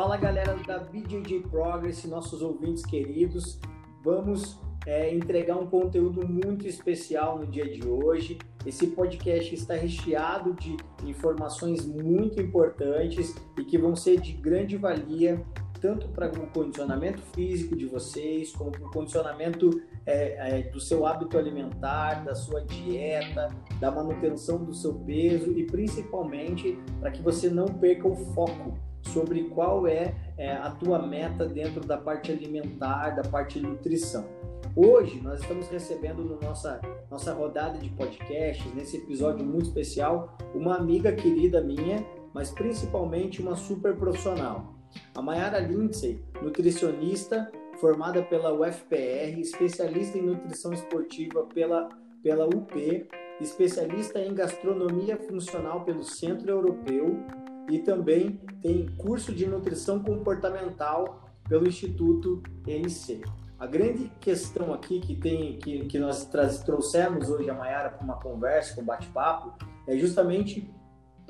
Fala galera da BJJ Progress, nossos ouvintes queridos. Vamos é, entregar um conteúdo muito especial no dia de hoje. Esse podcast está recheado de informações muito importantes e que vão ser de grande valia tanto para o condicionamento físico de vocês, como para o condicionamento é, é, do seu hábito alimentar, da sua dieta, da manutenção do seu peso e principalmente para que você não perca o foco sobre qual é, é a tua meta dentro da parte alimentar, da parte de nutrição. Hoje nós estamos recebendo no nossa nossa rodada de podcasts, nesse episódio muito especial, uma amiga querida minha, mas principalmente uma super profissional. A Mayara Lindsay, nutricionista formada pela UFPR, especialista em nutrição esportiva pela, pela UP, especialista em gastronomia funcional pelo Centro Europeu, e também tem curso de nutrição comportamental pelo Instituto NC. A grande questão aqui que tem que, que nós trouxemos hoje a Mayara para uma conversa, um bate-papo, é justamente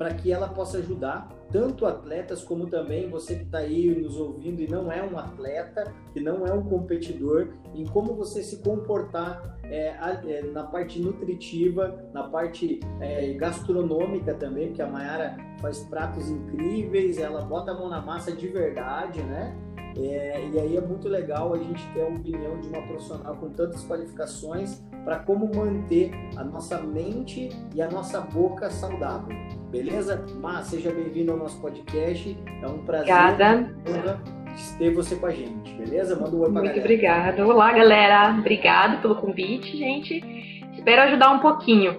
para que ela possa ajudar tanto atletas como também você que está aí nos ouvindo e não é um atleta, que não é um competidor, em como você se comportar é, é, na parte nutritiva, na parte é, gastronômica também, porque a Mayara faz pratos incríveis, ela bota a mão na massa de verdade, né? É, e aí é muito legal a gente ter a opinião de uma profissional com tantas qualificações para como manter a nossa mente e a nossa boca saudável. Beleza? Mas seja bem-vindo ao nosso podcast. É um prazer obrigada. ter você com a gente, beleza? Manda um oi pra Muito galera. obrigada. Olá, galera. Obrigado pelo convite, gente. Espero ajudar um pouquinho.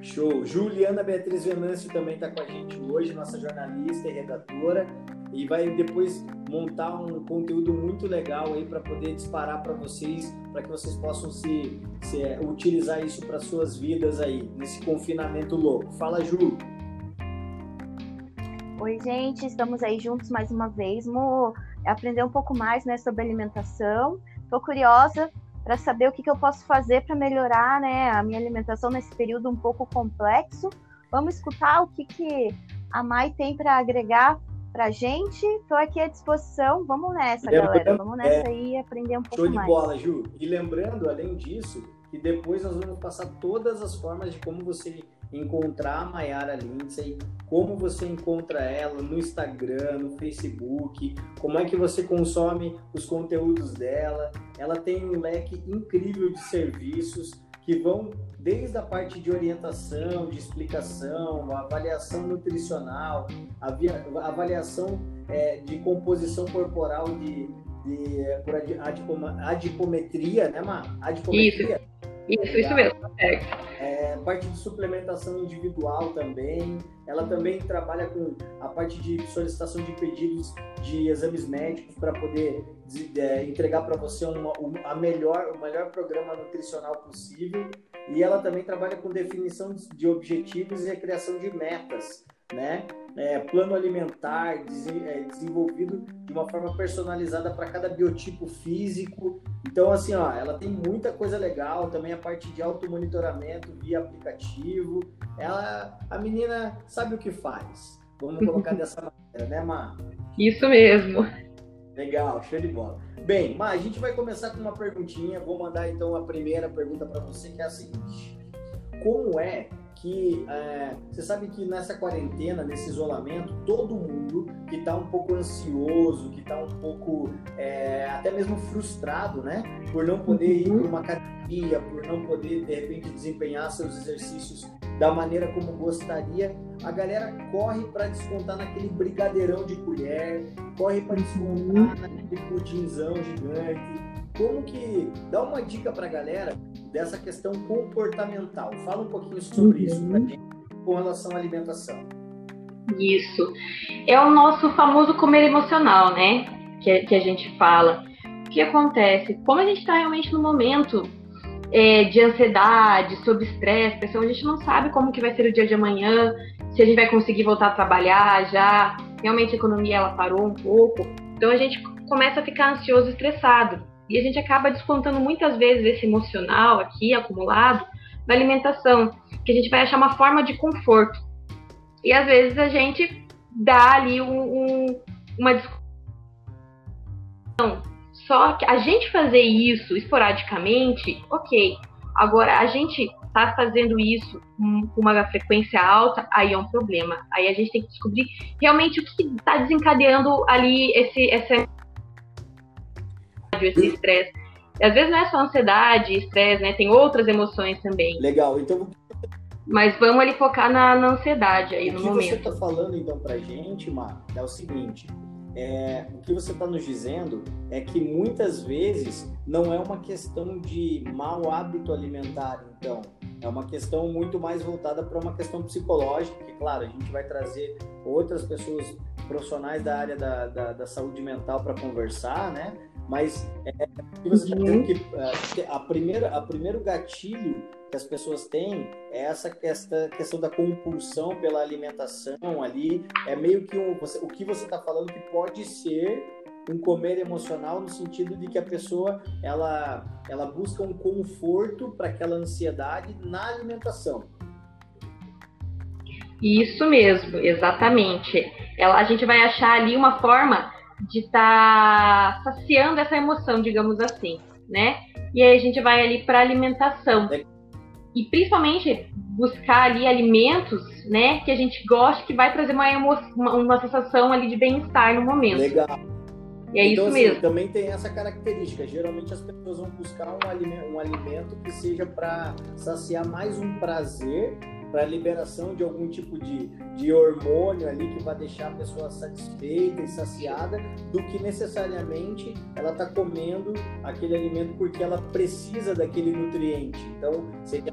Show. Juliana Beatriz Venâncio também está com a gente hoje, nossa jornalista e redatora e vai depois montar um conteúdo muito legal aí para poder disparar para vocês, para que vocês possam se, se é, utilizar isso para suas vidas aí nesse confinamento louco. Fala, Ju. Oi, gente, estamos aí juntos mais uma vez. Vamos aprender um pouco mais né, sobre alimentação. Estou curiosa para saber o que, que eu posso fazer para melhorar né, a minha alimentação nesse período um pouco complexo. Vamos escutar o que, que a Mai tem para agregar pra gente. Tô aqui à disposição. Vamos nessa, lembrando, galera. Vamos nessa é, aí e aprender um pouco mais. Show de bola, Ju. E lembrando, além disso, que depois nós vamos passar todas as formas de como você encontrar a Mayara Lindsay, como você encontra ela no Instagram, no Facebook, como é que você consome os conteúdos dela. Ela tem um leque incrível de serviços que vão desde a parte de orientação, de explicação, avaliação nutricional, avaliação é, de composição corporal de, de por adipometria, né, Má? Adipometria. Isso. Isso, isso mesmo. É. parte de suplementação individual também. Ela também trabalha com a parte de solicitação de pedidos de exames médicos para poder é, entregar para você uma, a melhor, o melhor programa nutricional possível. E ela também trabalha com definição de objetivos e a criação de metas né? É, plano alimentar é, desenvolvido de uma forma personalizada para cada biotipo físico. Então, assim, ó, ela tem muita coisa legal, também a parte de automonitoramento via aplicativo. Ela, a menina sabe o que faz. Vamos colocar dessa maneira, né, Má? Isso mesmo. Legal, show de bola. Bem, Má, a gente vai começar com uma perguntinha. Vou mandar então a primeira pergunta para você, que é a seguinte: Como é que é, você sabe que nessa quarentena, nesse isolamento, todo mundo que está um pouco ansioso, que está um pouco é, até mesmo frustrado, né, por não poder ir para uma academia, por não poder de repente desempenhar seus exercícios da maneira como gostaria, a galera corre para descontar naquele brigadeirão de colher, corre para descontar naquele pudinzão gigante. Como que dá uma dica para a galera dessa questão comportamental. Fala um pouquinho sobre uhum. isso pra gente com relação à alimentação. Isso. É o nosso famoso comer emocional, né? Que, que a gente fala. O que acontece? Como a gente está realmente no momento é, de ansiedade, sob estresse, pessoal, a gente não sabe como que vai ser o dia de amanhã, se a gente vai conseguir voltar a trabalhar já. Realmente a economia ela parou um pouco. Então a gente começa a ficar ansioso e estressado. E a gente acaba descontando muitas vezes esse emocional aqui acumulado na alimentação, que a gente vai achar uma forma de conforto. E às vezes a gente dá ali um, um, uma discussão. Só que a gente fazer isso esporadicamente, ok. Agora, a gente tá fazendo isso com uma frequência alta, aí é um problema. Aí a gente tem que descobrir realmente o que está desencadeando ali esse, esse estresse. Às vezes não é só ansiedade, estresse, né? Tem outras emoções também. Legal. Então mas vamos ali focar na, na ansiedade aí o no momento. O que você está falando então pra gente, Mar, é o seguinte: é, o que você está nos dizendo é que muitas vezes não é uma questão de mau hábito alimentar, então. É uma questão muito mais voltada para uma questão psicológica, que, claro, a gente vai trazer outras pessoas profissionais da área da, da, da saúde mental para conversar, né? Mas é, você está dizendo que é, a primeira, a primeiro gatilho que as pessoas têm é essa, essa questão da compulsão pela alimentação ali. É meio que um, você, o que você está falando que pode ser um comer emocional no sentido de que a pessoa ela, ela busca um conforto para aquela ansiedade na alimentação. Isso mesmo, exatamente. Ela, a gente vai achar ali uma forma de estar tá saciando essa emoção, digamos assim, né? E aí a gente vai ali para alimentação. É e principalmente buscar ali alimentos, né, que a gente gosta, que vai trazer uma, uma, uma sensação ali de bem-estar no momento. Legal. E é então, isso assim, mesmo. Também tem essa característica. Geralmente as pessoas vão buscar um alimento, um alimento que seja para saciar mais um prazer para liberação de algum tipo de, de hormônio ali que vai deixar a pessoa satisfeita e saciada, do que necessariamente ela está comendo aquele alimento porque ela precisa daquele nutriente. Então, seria,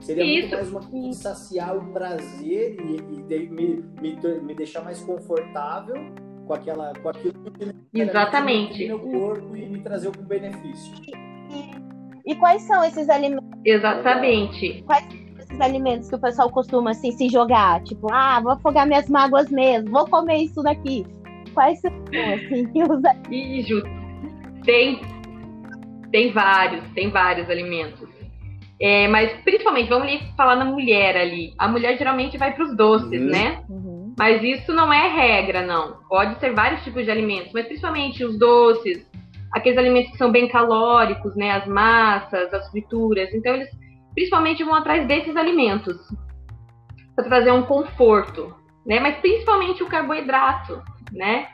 seria muito mais uma coisa de saciar o prazer e, e me, me, me deixar mais confortável com aquela com aquilo que Exatamente. meu corpo e me trazer algum benefício. E, e quais são esses alimentos? Exatamente. Quais esses alimentos que o pessoal costuma assim se jogar? Tipo, ah, vou afogar minhas mágoas mesmo, vou comer isso daqui. Quais são assim que usa? Isso. Tem, tem vários, tem vários alimentos. É, mas principalmente, vamos ali falar na mulher ali. A mulher geralmente vai para os doces, uhum. né? Uhum. Mas isso não é regra, não. Pode ser vários tipos de alimentos, mas principalmente os doces, aqueles alimentos que são bem calóricos, né? As massas, as frituras. Então eles principalmente vão atrás desses alimentos para trazer um conforto, né? Mas principalmente o carboidrato, né?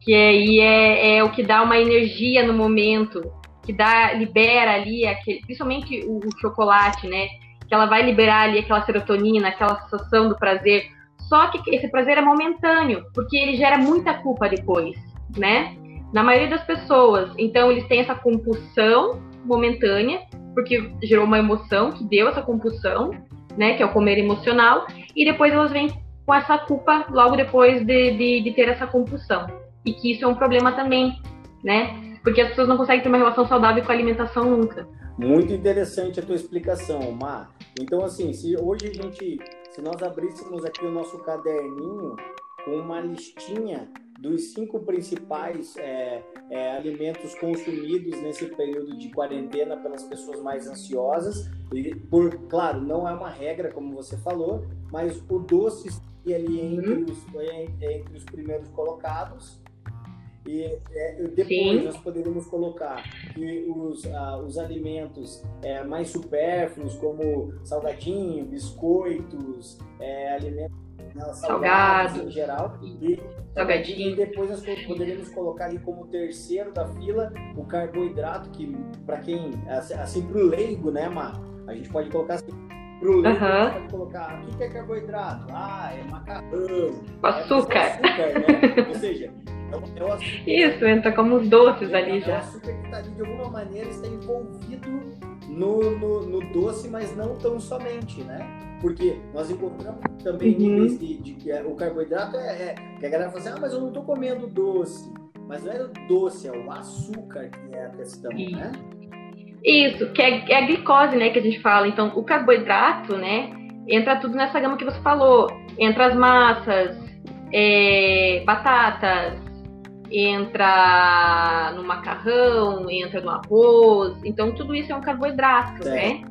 Que aí é, é, o que dá uma energia no momento, que dá, libera ali aquele, principalmente o, o chocolate, né? Que ela vai liberar ali aquela serotonina, aquela sensação do prazer. Só que esse prazer é momentâneo, porque ele gera muita culpa depois, né? Na maioria das pessoas. Então eles têm essa compulsão momentânea porque gerou uma emoção que deu essa compulsão, né, que é o comer emocional, e depois elas vêm com essa culpa logo depois de, de, de ter essa compulsão. E que isso é um problema também, né? Porque as pessoas não conseguem ter uma relação saudável com a alimentação nunca. Muito interessante a tua explicação, Mar. Então, assim, se hoje a gente, se nós abríssemos aqui o nosso caderninho com uma listinha dos cinco principais é, é, alimentos consumidos nesse período de quarentena pelas pessoas mais ansiosas. E, por, claro, não é uma regra, como você falou, mas o doce está ali entre, uhum. os, entre os primeiros colocados. E é, depois Sim. nós poderíamos colocar que os, ah, os alimentos é, mais supérfluos, como salgadinho, biscoitos, é, alimentos salgados em geral. E, salgadinho. E depois nós poderíamos colocar ali como terceiro da fila o carboidrato, que para quem, assim, assim para o leigo, né, Mar? A gente pode colocar assim, Pro leigo, uhum. gente pode colocar, o que é carboidrato? Ah, é macarrão. Açúcar. É açúcar, né? Ou seja, é o, é açúcar. Isso, entra como os doces ali é já. É o açúcar que está ali, de alguma maneira, está envolvido no, no, no doce, mas não tão somente, né? Porque nós encontramos também uhum. níveis de, de, que é, o carboidrato é, é, que a galera fala assim, ah, mas eu não estou comendo doce. Mas não é o doce, é o açúcar que é a questão, Isso. né? Isso, que é, é, a glicose, né, que a gente fala. Então, o carboidrato, né, entra tudo nessa gama que você falou. Entra as massas, é, batatas, entra no macarrão, entra no arroz. Então, tudo isso é um carboidrato, é. né?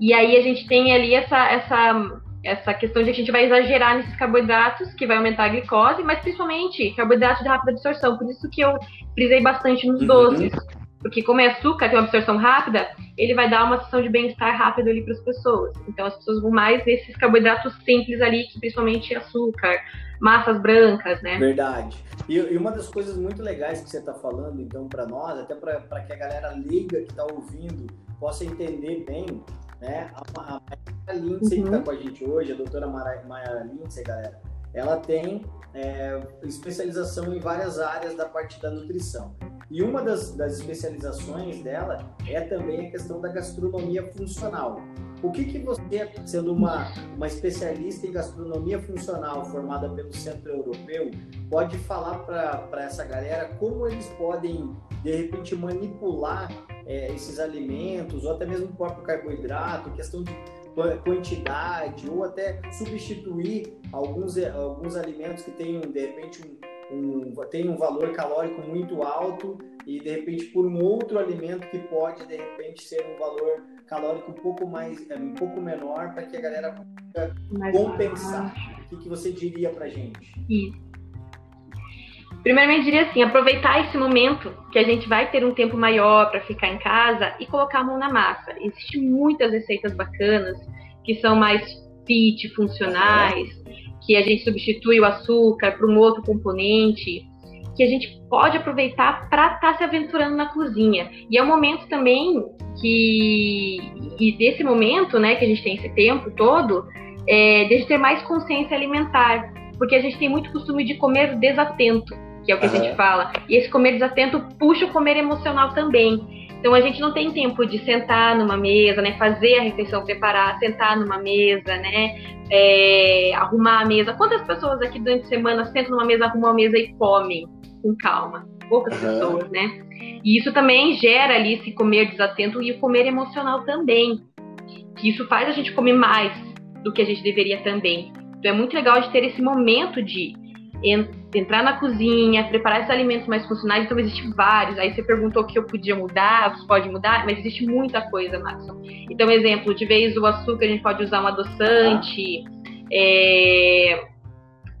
E aí a gente tem ali essa, essa essa questão de que a gente vai exagerar nesses carboidratos, que vai aumentar a glicose, mas principalmente carboidratos de rápida absorção. Por isso que eu frisei bastante nos uhum. doces. Porque como é açúcar, tem uma absorção rápida, ele vai dar uma sensação de bem-estar rápido ali para as pessoas. Então as pessoas vão mais nesses carboidratos simples ali, que principalmente açúcar, massas brancas, né? Verdade. E, e uma das coisas muito legais que você está falando, então, para nós, até para que a galera liga que está ouvindo possa entender bem, né? A, a Lindsay uhum. que está com a gente hoje, a doutora Maia Lindsay, galera, ela tem é, especialização em várias áreas da parte da nutrição. E uma das, das especializações dela é também a questão da gastronomia funcional. O que, que você, sendo uma, uma especialista em gastronomia funcional formada pelo Centro Europeu, pode falar para essa galera como eles podem, de repente, manipular é, esses alimentos, ou até mesmo o próprio carboidrato, questão de quantidade, ou até substituir alguns, alguns alimentos que tenham, de repente, um, um, tem um valor calórico muito alto e, de repente, por um outro alimento que pode, de repente, ser um valor calórico um pouco mais, é, um pouco menor para que a galera consiga compensar. O que, que você diria para gente? Isso. Primeiramente, diria assim: aproveitar esse momento que a gente vai ter um tempo maior para ficar em casa e colocar a mão na massa. Existem muitas receitas bacanas que são mais fit, funcionais, que a gente substitui o açúcar por um outro componente que a gente pode aproveitar para estar tá se aventurando na cozinha. E é um momento também que, e desse momento, né, que a gente tem esse tempo todo, é, de ter mais consciência alimentar, porque a gente tem muito costume de comer desatento, que é o que uhum. a gente fala. E esse comer desatento puxa o comer emocional também. Então a gente não tem tempo de sentar numa mesa, né, fazer a refeição, preparar, sentar numa mesa, né, é, arrumar a mesa. Quantas pessoas aqui durante a semana sentam numa mesa, arrumam a mesa e comem? com calma. Poucas uhum. pessoas, né? E isso também gera ali esse comer desatento e o comer emocional também. Que isso faz a gente comer mais do que a gente deveria também. Então é muito legal de ter esse momento de entrar na cozinha, preparar esses alimentos mais funcionais. Então existe vários. Aí você perguntou o que eu podia mudar, você pode mudar, mas existe muita coisa, Maxon. Então, exemplo, de vez do açúcar a gente pode usar um adoçante. É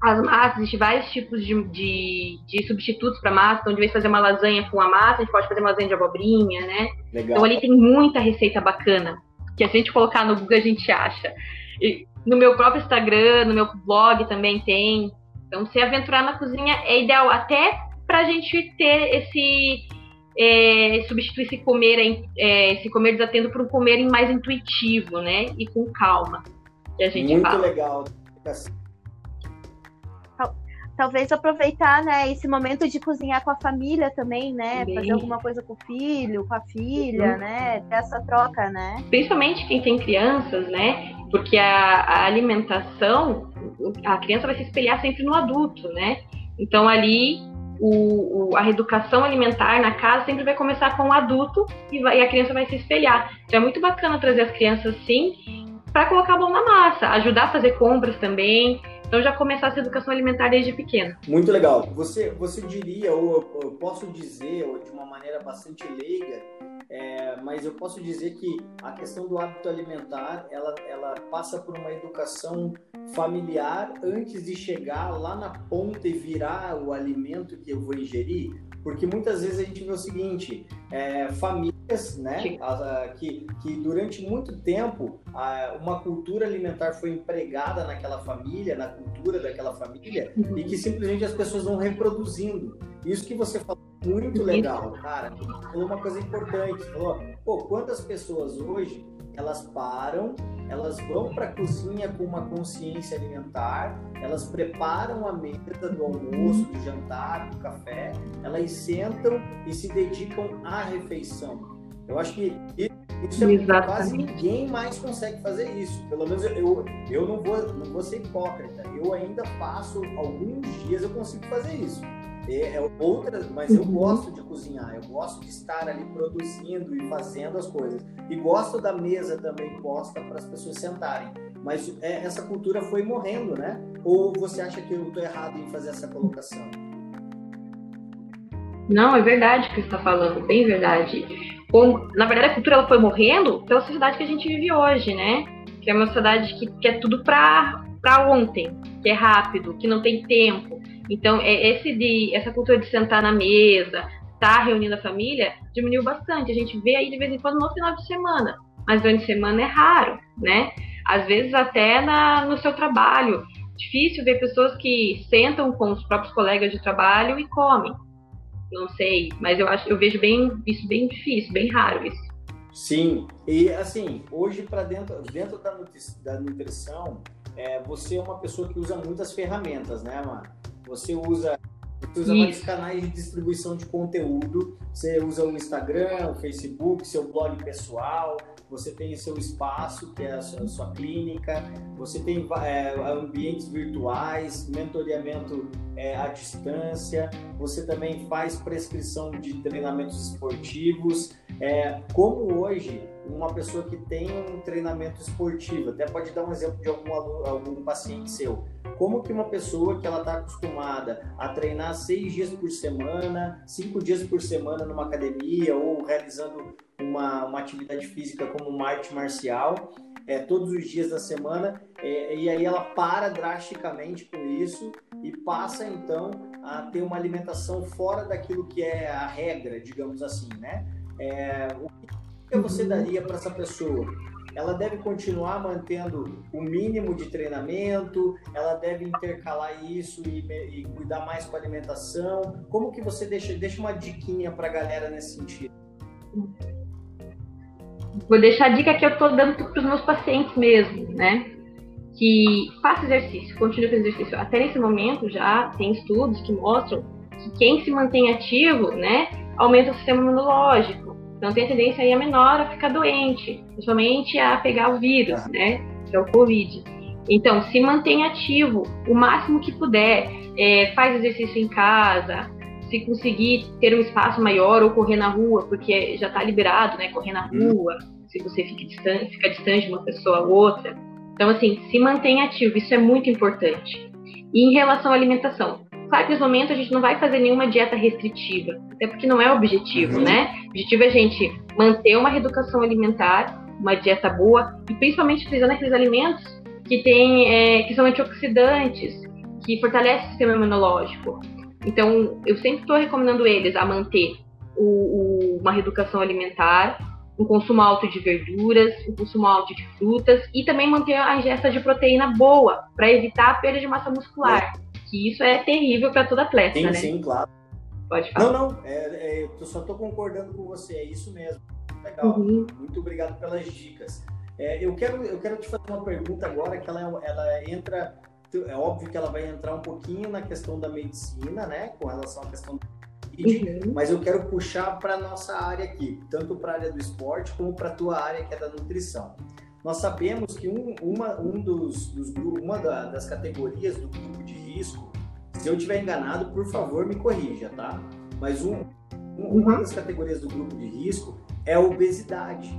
as massas, existem vários tipos de, de, de substitutos para massa. Então, de vez fazer uma lasanha com a massa, a gente pode fazer uma lasanha de abobrinha, né? Legal. Então, ali tem muita receita bacana que a gente colocar no Google a gente acha. E no meu próprio Instagram, no meu blog também tem. Então, se aventurar na cozinha é ideal até para a gente ter esse é, substituir esse comer, é, esse comer desatendo por um comer mais intuitivo, né? E com calma. Que a gente Muito fala. legal talvez aproveitar, né, esse momento de cozinhar com a família também, né? Bem. Fazer alguma coisa com o filho, com a filha, uhum. né? Ter essa troca, né? Principalmente quem tem crianças, né? Porque a, a, alimentação, a criança vai se espelhar sempre no adulto, né? Então ali o, o, a reeducação alimentar na casa sempre vai começar com o adulto e, vai, e a criança vai se espelhar. Então é muito bacana trazer as crianças sim para colocar a mão na massa, ajudar a fazer compras também. Então já começar essa educação alimentar desde pequeno. Muito legal. Você, você diria, ou eu posso dizer, ou de uma maneira bastante leiga, é, mas eu posso dizer que a questão do hábito alimentar, ela, ela passa por uma educação familiar antes de chegar lá na ponta e virar o alimento que eu vou ingerir, porque muitas vezes a gente vê o seguinte, é, famílias, né, que, que durante muito tempo uma cultura alimentar foi empregada naquela família, na cultura daquela família, uhum. e que simplesmente as pessoas vão reproduzindo. Isso que você falou muito legal, cara. Falou uma coisa importante. Falou, pô, quantas pessoas hoje elas param, elas vão para a cozinha com uma consciência alimentar, elas preparam a mesa do almoço, do jantar, do café, elas sentam e se dedicam à refeição. Eu acho que isso é, quase ninguém mais consegue fazer isso. Pelo menos eu, eu não, vou, não vou ser hipócrita. Eu ainda faço alguns dias eu consigo fazer isso. É, é outra, mas eu uhum. gosto de cozinhar, eu gosto de estar ali produzindo e fazendo as coisas. E gosto da mesa também posta para as pessoas sentarem. Mas é, essa cultura foi morrendo, né? Ou você acha que eu estou errado em fazer essa colocação? Não, é verdade o que você está falando, bem verdade. Na verdade, a cultura ela foi morrendo pela sociedade que a gente vive hoje, né? que é uma sociedade que quer tudo para ontem, que é rápido, que não tem tempo. Então, é esse de, essa cultura de sentar na mesa, estar tá reunindo a família, diminuiu bastante. A gente vê aí de vez em quando no final de semana, mas durante a semana é raro, né? Às vezes até na, no seu trabalho. Difícil ver pessoas que sentam com os próprios colegas de trabalho e comem. Não sei, mas eu acho, eu vejo bem isso bem difícil, bem raro isso. Sim, e assim, hoje para dentro, dentro da, da nutrição, é, você é uma pessoa que usa muitas ferramentas, né, mano? Você usa você usa vários canais de distribuição de conteúdo. Você usa o Instagram, o Facebook, seu blog pessoal. Você tem seu espaço, que é a sua, a sua clínica. Você tem é, ambientes virtuais, mentoreamento é, à distância. Você também faz prescrição de treinamentos esportivos. É, como hoje uma pessoa que tem um treinamento esportivo, até pode dar um exemplo de algum, algum paciente seu como que uma pessoa que ela está acostumada a treinar seis dias por semana, cinco dias por semana numa academia ou realizando uma, uma atividade física como uma arte marcial, é, todos os dias da semana, é, e aí ela para drasticamente com isso e passa então a ter uma alimentação fora daquilo que é a regra, digamos assim, né? É, o que você daria para essa pessoa? Ela deve continuar mantendo o mínimo de treinamento, ela deve intercalar isso e, e cuidar mais com a alimentação. Como que você deixa, deixa uma diquinha para a galera nesse sentido? Vou deixar a dica que eu estou dando para os meus pacientes mesmo, né? Que faça exercício, continue com exercício. Até nesse momento já tem estudos que mostram que quem se mantém ativo, né, aumenta o sistema imunológico então tem a tendência aí a menor a ficar doente, principalmente a pegar o vírus, ah. né? Que é o Covid. Então, se mantém ativo o máximo que puder, é, faz exercício em casa, se conseguir ter um espaço maior ou correr na rua, porque já está liberado, né? Correr na hum. rua, se você fica distante, fica distante de uma pessoa ou outra. Então, assim, se mantém ativo, isso é muito importante. E em relação à alimentação, Claro que nesse momento a gente não vai fazer nenhuma dieta restritiva, até porque não é o objetivo, uhum. né? O objetivo é a gente manter uma reeducação alimentar, uma dieta boa e principalmente utilizando aqueles alimentos que tem, é, que são antioxidantes, que fortalecem o sistema imunológico. Então, eu sempre estou recomendando eles a manter o, o, uma reeducação alimentar, um consumo alto de verduras, um consumo alto de frutas e também manter a ingesta de proteína boa para evitar a perda de massa muscular. É que isso é terrível para todo atleta, sim, né? Sim, claro. Pode falar. Não, não, é, é, eu só estou concordando com você, é isso mesmo. Legal, uhum. muito obrigado pelas dicas. É, eu, quero, eu quero te fazer uma pergunta agora que ela, ela entra, é óbvio que ela vai entrar um pouquinho na questão da medicina, né, com relação à questão do uhum. mas eu quero puxar para nossa área aqui, tanto para a área do esporte como para a tua área que é da nutrição. Nós sabemos que um, uma, um dos, dos uma das categorias do grupo risco, se eu estiver enganado, por favor me corrija, tá? Mas um, uma uhum. das categorias do grupo de risco é a obesidade,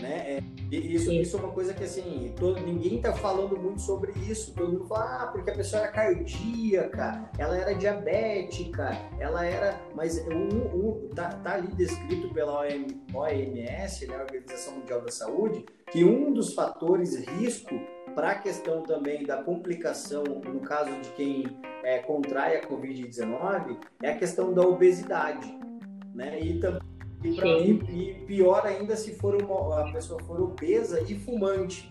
né? É, isso, isso é uma coisa que assim, todo, ninguém tá falando muito sobre isso. Todo mundo fala, ah, porque a pessoa era cardíaca, ela era diabética, ela era. Mas um, um, tá, tá ali descrito pela OMS, né, Organização Mundial da Saúde, que um dos fatores risco para a questão também da complicação, no caso de quem é, contrai a Covid-19, é a questão da obesidade. Né? E, e, pra, e, e pior ainda se for uma, a pessoa for obesa e fumante.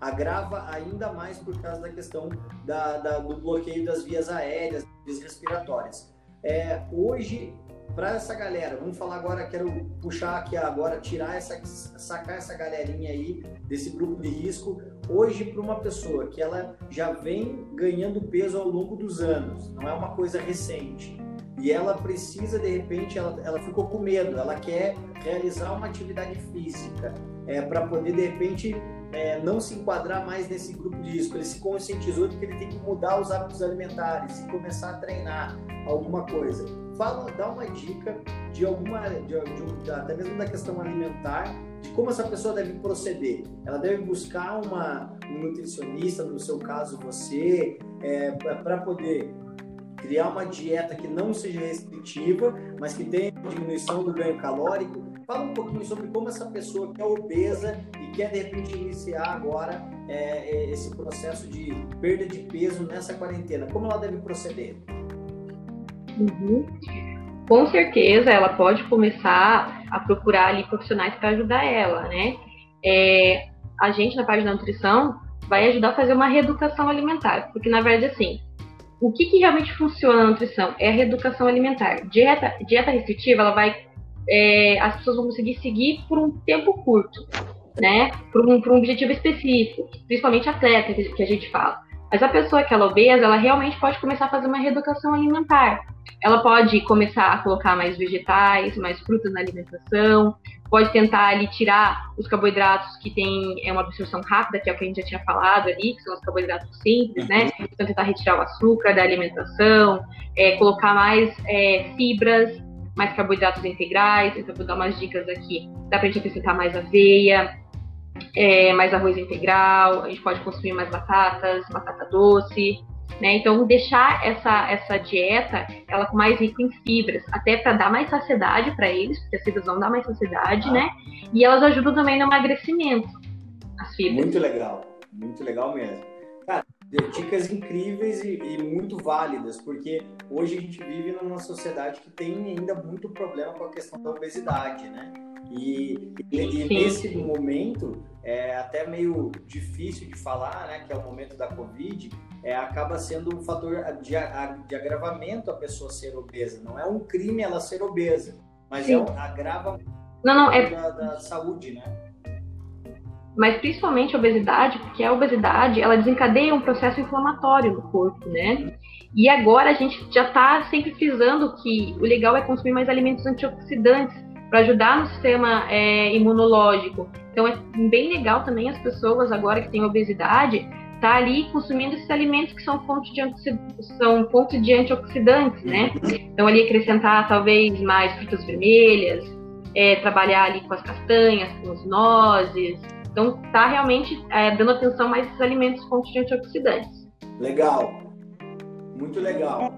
Agrava ainda mais por causa da questão da, da, do bloqueio das vias aéreas, vias respiratórias. É, hoje para essa galera, vamos falar agora, quero puxar aqui agora, tirar essa, sacar essa galerinha aí desse grupo de risco, hoje para uma pessoa que ela já vem ganhando peso ao longo dos anos, não é uma coisa recente, e ela precisa, de repente, ela, ela ficou com medo, ela quer realizar uma atividade física, é, para poder, de repente, é, não se enquadrar mais nesse grupo de risco. Ele se conscientizou de que ele tem que mudar os hábitos alimentares e começar a treinar alguma coisa. Fala, dá uma dica de alguma, de, de, até mesmo da questão alimentar, de como essa pessoa deve proceder. Ela deve buscar uma, um nutricionista, no seu caso você, é, para poder criar uma dieta que não seja restritiva, mas que tenha diminuição do ganho calórico. Fala um pouquinho sobre como essa pessoa que é obesa e quer de repente iniciar agora é, é, esse processo de perda de peso nessa quarentena. Como ela deve proceder? Uhum. Com certeza, ela pode começar a procurar ali profissionais para ajudar ela, né? É, a gente na parte da nutrição vai ajudar a fazer uma reeducação alimentar, porque na verdade assim, o que, que realmente funciona na nutrição é a reeducação alimentar. Dieta, dieta restritiva, ela vai, é, as pessoas vão conseguir seguir por um tempo curto, né? Por um, por um objetivo específico, principalmente atleta que, a gente fala. Mas a pessoa que é obesa, ela realmente pode começar a fazer uma reeducação alimentar. Ela pode começar a colocar mais vegetais, mais frutas na alimentação, pode tentar ali tirar os carboidratos que tem é uma absorção rápida, que é o que a gente já tinha falado ali, que são os carboidratos simples, né? Então tentar retirar o açúcar da alimentação, é, colocar mais é, fibras, mais carboidratos integrais. Então vou dar umas dicas aqui. Dá pra gente acrescentar mais aveia, é, mais arroz integral, a gente pode consumir mais batatas, batata doce, né? Então deixar essa essa dieta ela com mais rico em fibras, até para dar mais saciedade para eles, porque as fibras vão dar mais saciedade, ah. né? E elas ajudam também no emagrecimento. As fibras. Muito legal, muito legal mesmo. Cara, dicas incríveis e, e, muito válidas, porque hoje a gente vive numa sociedade que tem ainda muito problema com a questão da obesidade, né? E, e, nesse momento, é até meio difícil de falar, né, que é o momento da Covid, é, acaba sendo um fator de, de agravamento a pessoa ser obesa. Não é um crime ela ser obesa, mas Sim. é um agrava não, não, é... da, da saúde, né? mas principalmente a obesidade, porque a obesidade ela desencadeia um processo inflamatório no corpo, né? E agora a gente já está sempre frisando que o legal é consumir mais alimentos antioxidantes, para ajudar no sistema é, imunológico. Então é bem legal também as pessoas agora que têm obesidade tá ali consumindo esses alimentos que são fonte de são fonte de antioxidantes, né? Então ali acrescentar talvez mais frutas vermelhas, é, trabalhar ali com as castanhas, com os nozes. Então tá realmente é, dando atenção mais esses alimentos fonte de antioxidantes. Legal, muito legal.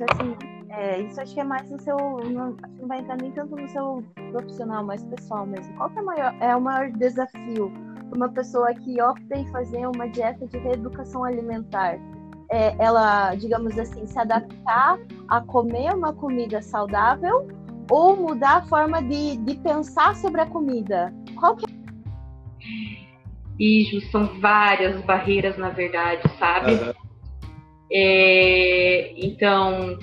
É, assim, é, isso acho que é mais no seu. Não, acho que não vai entrar nem tanto no seu profissional, mas pessoal mesmo. Qual que é, maior, é o maior desafio para uma pessoa que opta em fazer uma dieta de reeducação alimentar? É, ela, digamos assim, se adaptar a comer uma comida saudável ou mudar a forma de, de pensar sobre a comida? Qual que é? Ijo, são várias barreiras, na verdade, sabe? Uhum. É, então,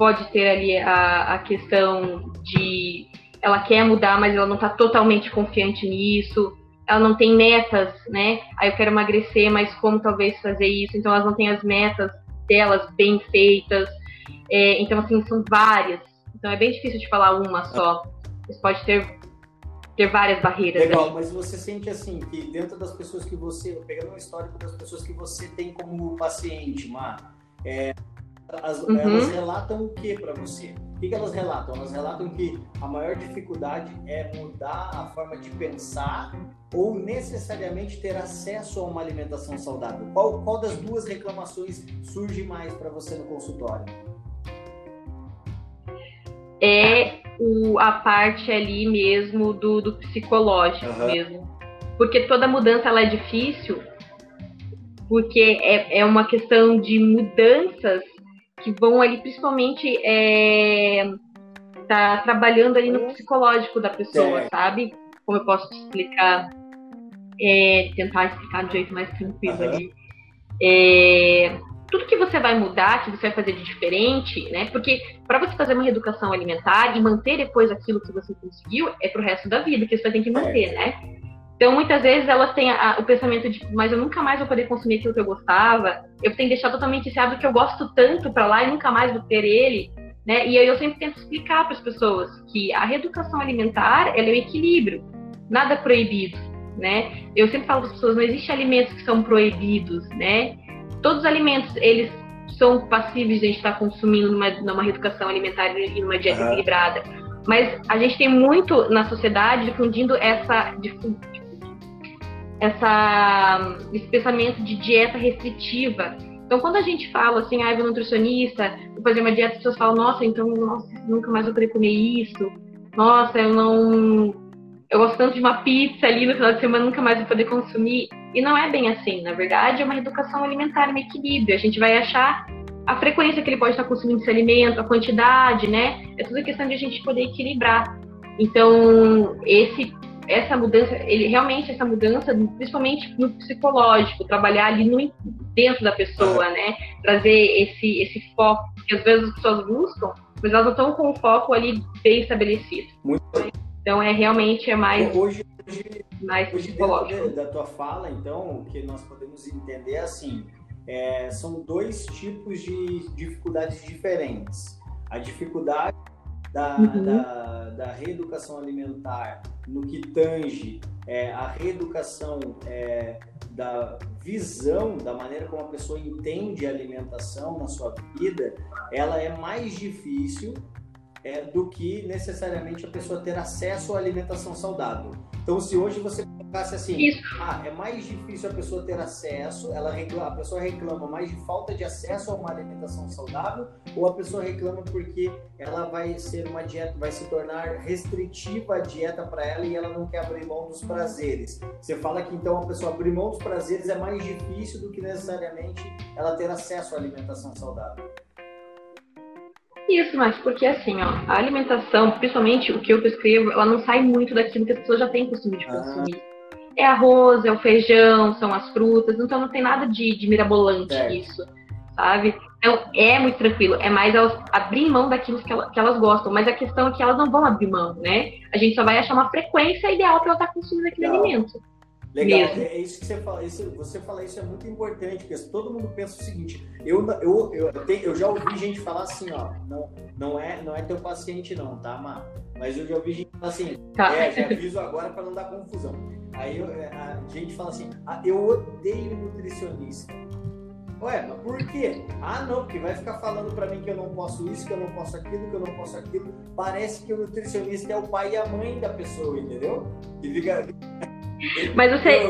pode ter ali a, a questão de ela quer mudar, mas ela não está totalmente confiante nisso. Ela não tem metas, né? Aí eu quero emagrecer, mas como talvez fazer isso? Então elas não têm as metas delas bem feitas. É, então, assim, são várias. Então é bem difícil de falar uma só. Você pode ter, ter várias barreiras. Legal, mas você sente assim que dentro das pessoas que você, pegando um histórico das pessoas que você tem como paciente, Mar, é, as, uhum. elas relatam o que para você? O que, elas relatam? Elas relatam que a maior dificuldade é mudar a forma de pensar ou necessariamente ter acesso a uma alimentação saudável. Qual, qual das duas reclamações surge mais para você no consultório? É o, a parte ali mesmo do, do psicológico uhum. mesmo. Porque toda mudança ela é difícil, porque é, é uma questão de mudanças que vão ali principalmente é, tá trabalhando ali no psicológico da pessoa, é. sabe? Como eu posso te explicar, é, tentar explicar do jeito mais tranquilo uhum. ali. É, tudo que você vai mudar, que você vai fazer de diferente, né? Porque para você fazer uma reeducação alimentar e manter depois aquilo que você conseguiu, é pro resto da vida que você vai ter que manter, né? Então, muitas vezes elas têm a, o pensamento de, mas eu nunca mais vou poder consumir aquilo que eu gostava. Eu tenho que deixar totalmente esse hábito que eu gosto tanto para lá e nunca mais vou ter ele. Né? E aí eu sempre tento explicar para as pessoas que a reeducação alimentar ela é o equilíbrio, nada proibido, né? Eu sempre falo para as pessoas, não existe alimentos que são proibidos, né? Todos os alimentos, eles são passíveis de a gente estar consumindo numa, numa reeducação alimentar e numa dieta uhum. equilibrada. Mas a gente tem muito na sociedade difundindo essa, essa, esse pensamento de dieta restritiva. Então, quando a gente fala assim, ah, eu vou nutricionista, vou fazer uma dieta, as pessoas falam, nossa, então nossa, nunca mais vou querer comer isso. nossa, eu não. Eu gosto tanto de uma pizza ali no final de semana, nunca mais vou poder consumir. E não é bem assim. Na verdade, é uma educação alimentar, um equilíbrio. A gente vai achar a frequência que ele pode estar consumindo esse alimento, a quantidade, né? É tudo questão de a gente poder equilibrar. Então, esse, essa mudança, ele realmente essa mudança, principalmente no psicológico, trabalhar ali no, dentro da pessoa, né? Trazer esse, esse foco que às vezes as pessoas buscam, mas elas não estão com o foco ali bem estabelecido. Muito. Então, é realmente é mais hoje, hoje, mais hoje psicológico. da tua fala, então, o que nós podemos entender é assim é, são dois tipos de dificuldades diferentes. A dificuldade da, uhum. da, da, reeducação alimentar no que tange é, a reeducação é, da visão, da maneira como a pessoa entende a alimentação na sua vida, ela é mais difícil é, do que necessariamente a pessoa ter acesso à alimentação saudável. Então, se hoje você colocasse assim, Isso. ah, é mais difícil a pessoa ter acesso, ela reclama, a pessoa reclama mais de falta de acesso a uma alimentação saudável, ou a pessoa reclama porque ela vai ser uma dieta, vai se tornar restritiva a dieta para ela e ela não quer abrir mão dos prazeres. Você fala que então a pessoa abrir mão dos prazeres é mais difícil do que necessariamente ela ter acesso à alimentação saudável. Isso, mas porque assim, ó, a alimentação, principalmente o que eu prescrevo, ela não sai muito daquilo que as pessoas já têm costume de ah. consumir. Ah. É arroz, é o feijão, são as frutas, então não tem nada de, de mirabolante é. isso, sabe? Então é muito tranquilo, é mais elas abrir mão daquilo que, ela, que, elas gostam, mas a questão é que elas não vão abrir mão, né? A gente só vai achar uma frequência ideal para ela estar tá consumindo aquele Legal. alimento. Legal, Mesmo. é isso que você fala. Isso, você fala isso é muito importante, porque todo mundo pensa o seguinte: eu, eu, eu, tenho, eu já ouvi gente falar assim, ó, não, não, é, não é teu paciente, não, tá, Má? Mas eu já ouvi gente falar assim, tá. é, já aviso agora para não dar confusão. Aí eu, é, a gente fala assim, ah, eu odeio nutricionista. Ué, mas por quê? Ah, não, porque vai ficar falando para mim que eu não posso isso, que eu não posso aquilo, que eu não posso aquilo. Parece que o nutricionista é o pai e a mãe da pessoa, entendeu? E fica mas você.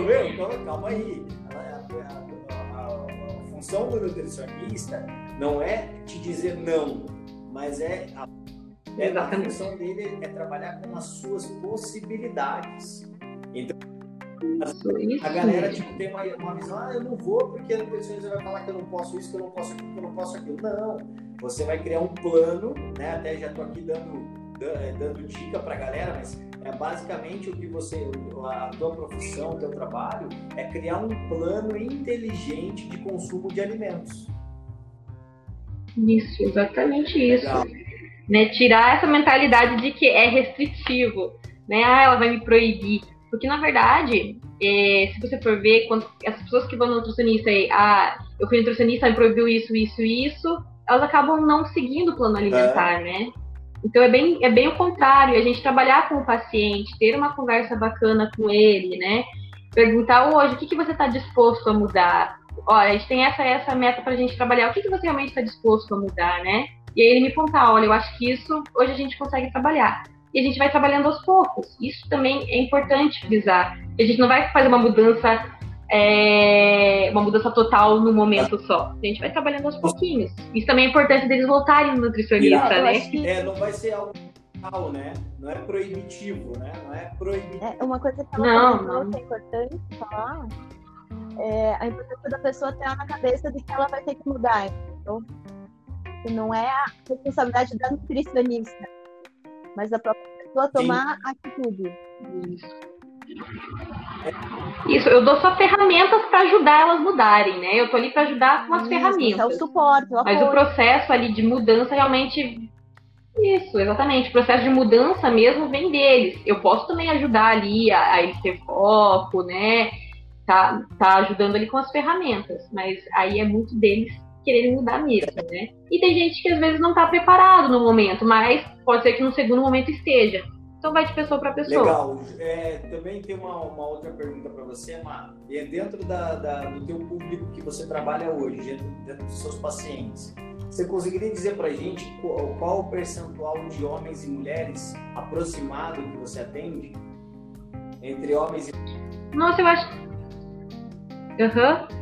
calma aí. A, a, a, a, função do nutricionista não é te dizer não, mas é a, é a função dele é trabalhar com as suas possibilidades. Então, a, galera tipo, tem uma, uma visão, ah, eu não vou porque a nutricionista vai falar que eu não posso isso, que eu não posso aquilo, que eu não posso aquilo. Não. Você vai criar um plano, né? Até já estou aqui dando, dando, dando dica para a galera, mas é basicamente o que você, a tua profissão, o teu trabalho, é criar um plano inteligente de consumo de alimentos. Isso, exatamente isso. Né, tirar essa mentalidade de que é restritivo, né? Ah, ela vai me proibir. Porque, na verdade, é, se você for ver, quando as pessoas que vão no nutricionista e, ah, eu fui nutricionista e proibiu isso, isso, isso, elas acabam não seguindo o plano alimentar, é. né? Então é bem, é bem o contrário, a gente trabalhar com o paciente, ter uma conversa bacana com ele, né? Perguntar hoje o que, que você está disposto a mudar. Olha, a gente tem essa essa meta para a gente trabalhar. O que, que você realmente está disposto a mudar, né? E aí ele me contar, olha, eu acho que isso hoje a gente consegue trabalhar. E a gente vai trabalhando aos poucos. Isso também é importante frisar. A gente não vai fazer uma mudança é, uma mudança total no momento só. A gente vai trabalhando aos pouquinhos. Isso também é importante deles voltarem no nutricionista, né? Que... É, não vai ser algo total, né? Não é proibitivo, né? Não é proibitivo. É, uma coisa que ela não, não. que é importante falar é a importância da pessoa ter na cabeça de que ela vai ter que mudar. Então, não é a responsabilidade da nutricionista, mas da própria pessoa tomar Sim. atitude. Isso. Isso, eu dou só ferramentas para ajudar elas mudarem, né? Eu tô ali para ajudar com as Isso, ferramentas. É o suporte, o Mas o processo ali de mudança realmente isso, exatamente. O processo de mudança mesmo vem deles. Eu posso também ajudar ali a, a eles ter foco, né? Tá, tá ajudando ali com as ferramentas, mas aí é muito deles quererem mudar mesmo, né? E tem gente que às vezes não tá preparado no momento, mas pode ser que no segundo momento esteja. Então vai de pessoa para pessoa. Legal. É, também tem uma, uma outra pergunta para você, Mar. É dentro da, da, do teu público que você trabalha hoje, dentro, dentro dos seus pacientes, você conseguiria dizer para a gente qual, qual, o percentual de homens e mulheres aproximado que você atende? Entre homens e Nossa, eu acho. Uhum.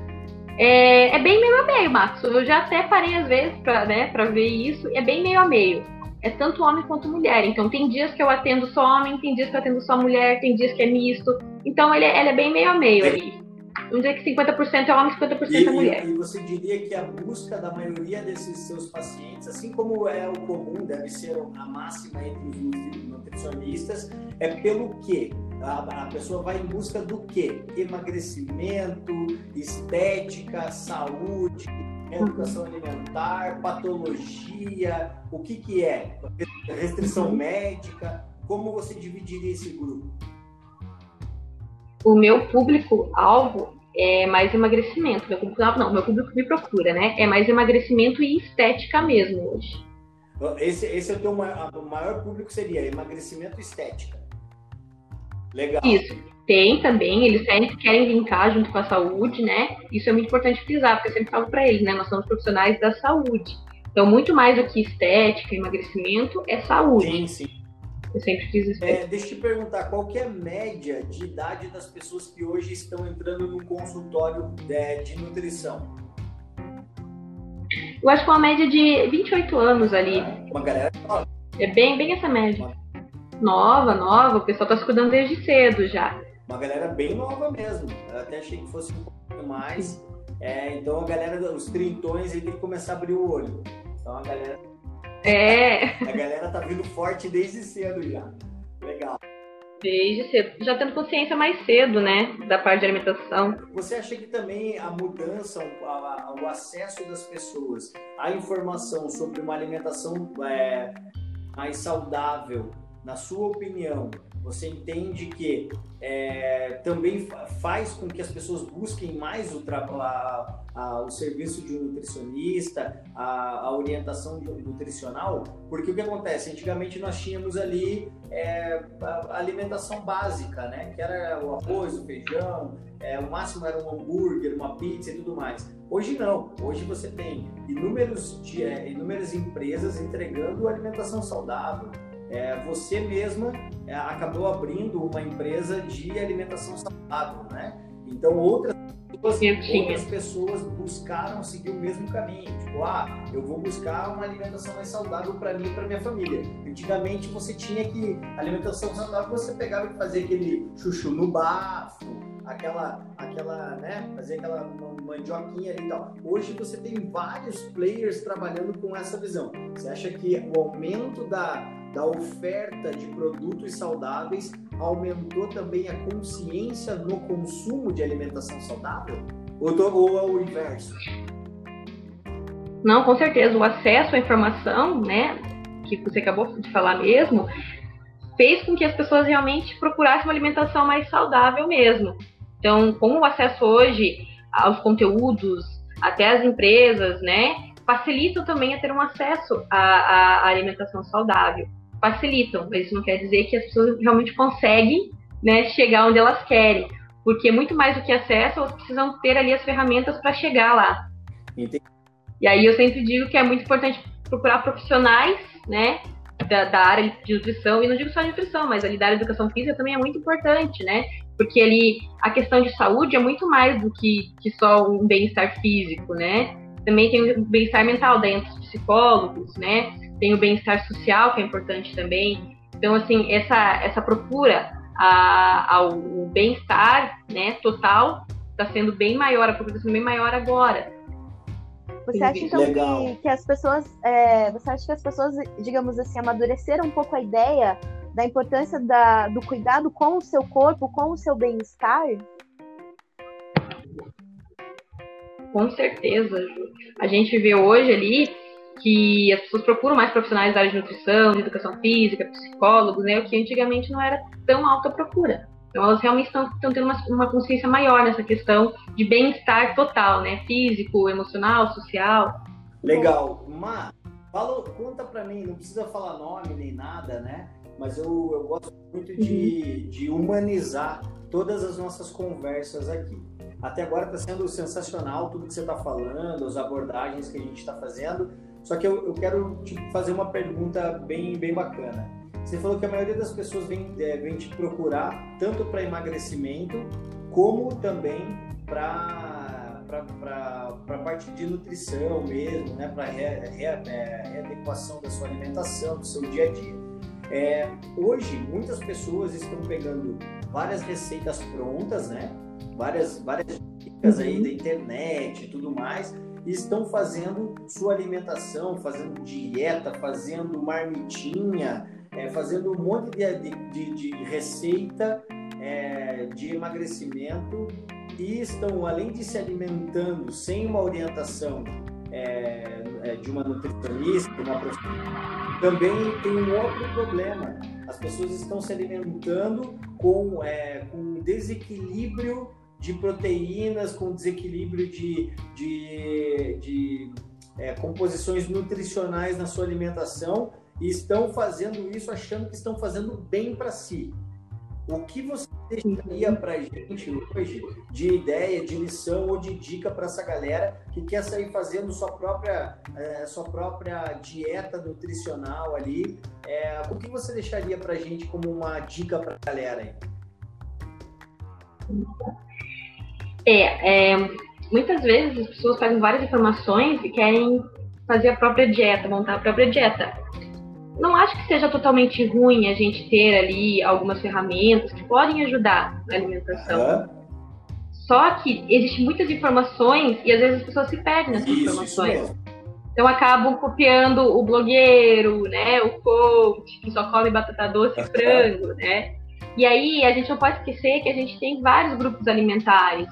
É, é bem meio a meio, Marcos. Eu já até parei às vezes para né, ver isso. É bem meio a meio é tanto homem quanto mulher. Então tem dias que eu atendo só homem, tem dias que eu atendo só mulher, tem dias que é misto. Então ele, é, ele é bem meio a meio ali. Vamos dizer que 50% é homem e 50% e, é mulher. E você diria que a busca da maioria desses seus pacientes, assim como é o comum, deve ser a máxima entre os nutricionistas, é pelo quê? A, a pessoa vai em busca do quê? Emagrecimento, estética, saúde, educação alimentar, patologia, o que que é? Restrição médica, como você dividiria esse grupo? O meu público-alvo é mais emagrecimento. Meu público-alvo não, meu público me procura, né? É mais emagrecimento e estética mesmo hoje. Esse, esse é o teu maior, o maior público seria emagrecimento e estética. Legal. Isso. Tem também, eles sempre querem linkar junto com a saúde, né? Isso é muito importante frisar, porque eu sempre falo para eles, né? Nós somos profissionais da saúde. Então, muito mais do que estética, emagrecimento, é saúde. Sim, sim. Eu sempre fiz isso. É, deixa eu te perguntar, qual é a média de idade das pessoas que hoje estão entrando no consultório de, é, de nutrição? Eu acho que uma média de 28 anos ali. Uma galera nova. É bem, bem essa média. Nova, nova, o pessoal tá se cuidando desde cedo já uma galera bem nova mesmo. Eu até achei que fosse um pouquinho mais. É, então a galera, os trintões, ele tem que começar a abrir o olho. Então a galera. É. A galera tá vindo forte desde cedo já. Legal. Desde cedo. Já tendo consciência mais cedo, né? Da parte de alimentação. Você acha que também a mudança, o acesso das pessoas à informação sobre uma alimentação é, mais saudável, na sua opinião, você entende que é, também faz com que as pessoas busquem mais o, a, a, o serviço de um nutricionista, a, a, orientação nutricional, porque o que acontece? Antigamente nós tínhamos ali é, a alimentação básica, né? Que era o arroz, o feijão, é, o máximo era um hambúrguer, uma pizza e tudo mais. Hoje não, hoje você tem inúmeros, inúmeras empresas entregando alimentação saudável é, você mesma é, acabou abrindo uma empresa de alimentação saudável, né? Então outras pessoas, outras pessoas buscaram seguir o mesmo caminho. Tipo, ah, eu vou buscar uma alimentação mais saudável para mim e para minha família. Antigamente você tinha que alimentação saudável você pegava e fazia aquele chuchu no bafo, aquela, aquela, né, fazer aquela mandioquinha ali e tal. Hoje você tem vários players trabalhando com essa visão. Você acha que o aumento da da oferta de produtos saudáveis aumentou também a consciência no consumo de alimentação saudável? Ou, ou é inverso? Não, com certeza. O acesso à informação, né, que você acabou de falar mesmo, fez com que as pessoas realmente procurassem uma alimentação mais saudável mesmo. Então, com o acesso hoje aos conteúdos, até as empresas, né, facilitam também a ter um acesso à, à alimentação saudável facilitam, mas isso não quer dizer que as pessoas realmente conseguem né, chegar onde elas querem. Porque muito mais do que acesso, elas precisam ter ali as ferramentas para chegar lá. Entendi. E aí eu sempre digo que é muito importante procurar profissionais, né, da, da, área de nutrição, e não digo só de nutrição, mas ali da área de educação física também é muito importante, né? Porque ali a questão de saúde é muito mais do que, que só um bem-estar físico, né? Também tem o bem-estar mental dentro dos psicólogos, né? Tem o bem-estar social, que é importante também. Então, assim, essa, essa procura a, ao bem-estar né, total está sendo bem maior, a procura está sendo bem maior agora. Você acha então que, que, as pessoas, é, você acha que as pessoas, digamos assim, amadureceram um pouco a ideia da importância da, do cuidado com o seu corpo, com o seu bem-estar? Com certeza, Ju. A gente vê hoje ali que as pessoas procuram mais profissionais da área de nutrição, de educação física, psicólogos, né? O que antigamente não era tão alta procura. Então elas realmente estão, estão tendo uma, uma, consciência maior nessa questão de bem-estar total, né? Físico, emocional, social. Legal. Má, fala, conta pra mim, não precisa falar nome nem nada, né? Mas eu, eu gosto muito de, uhum. de humanizar todas as nossas conversas aqui. Até agora está sendo sensacional tudo que você está falando, as abordagens que a gente está fazendo. Só que eu, eu quero te fazer uma pergunta bem, bem bacana. Você falou que a maioria das pessoas vem, é, vem te procurar tanto para emagrecimento como também para a parte de nutrição mesmo, né? Para re, re, é, readequação da sua alimentação, do seu dia a dia. É, hoje, muitas pessoas estão pegando várias receitas prontas, né? Várias, várias dicas aí uhum. da internet e tudo mais, e estão fazendo sua alimentação, fazendo dieta, fazendo marmitinha, é, fazendo um monte de, de, de receita é, de emagrecimento e estão, além de se alimentando sem uma orientação é, é de uma nutricionista, uma profissional, também tem um outro problema. As pessoas estão se alimentando com, é, com desequilíbrio de proteínas, com desequilíbrio de, de, de é, composições nutricionais na sua alimentação e estão fazendo isso achando que estão fazendo bem para si. O que você deixaria para gente hoje de ideia, de lição ou de dica para essa galera que quer sair fazendo sua própria, é, sua própria dieta nutricional ali? É, o que você deixaria para a gente como uma dica para a galera aí? É, é, muitas vezes as pessoas fazem várias informações e querem fazer a própria dieta, montar a própria dieta não acho que seja totalmente ruim a gente ter ali algumas ferramentas que podem ajudar na alimentação. Uhum. Só que existem muitas informações e às vezes as pessoas se perdem nessas isso, informações. Isso então acabam copiando o blogueiro, né, o coach que só come batata doce e frango, né? E aí a gente não pode esquecer que a gente tem vários grupos alimentares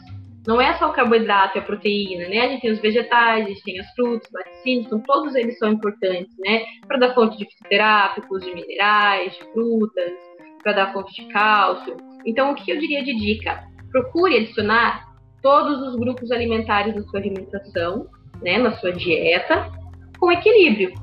não é só o carboidrato e a proteína, né? A gente tem os vegetais, a gente tem as frutas, laticínios, então todos eles são importantes, né? Para dar fonte de fitoterápicos, de minerais, de frutas, para dar fonte de cálcio. Então, o que eu diria de dica? Procure adicionar todos os grupos alimentares na sua alimentação, né? Na sua dieta, com equilíbrio.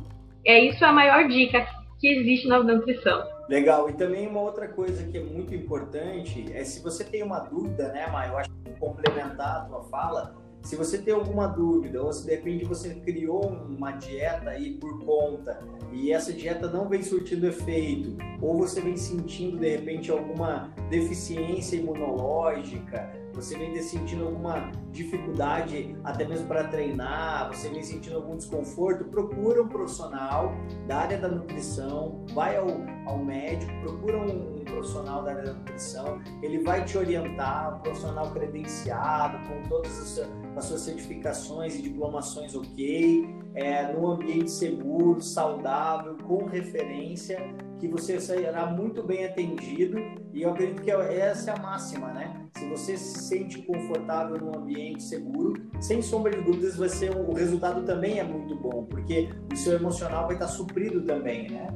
É isso a maior dica que existe na nutrição. Legal. E também uma outra coisa que é muito importante é se você tem uma dúvida, né, Maio? Eu acho que complementar a tua fala, se você tem alguma dúvida ou se de repente você criou uma dieta aí por conta e essa dieta não vem surtindo efeito, ou você vem sentindo de repente alguma deficiência imunológica, você vem sentindo alguma dificuldade até mesmo para treinar, você vem sentindo algum desconforto, procura um profissional da área da nutrição, vai ao, ao médico, procura um, um profissional da área da nutrição, ele vai te orientar, um profissional credenciado, com todas as, as suas certificações e diplomações ok, é, num ambiente seguro, saudável, com referência, que você será muito bem atendido e eu acredito que essa é a máxima, né? Se você se sente confortável num ambiente seguro, sem sombra de dúvidas, vai ser o resultado também é muito bom, porque o seu emocional vai estar suprido também, né?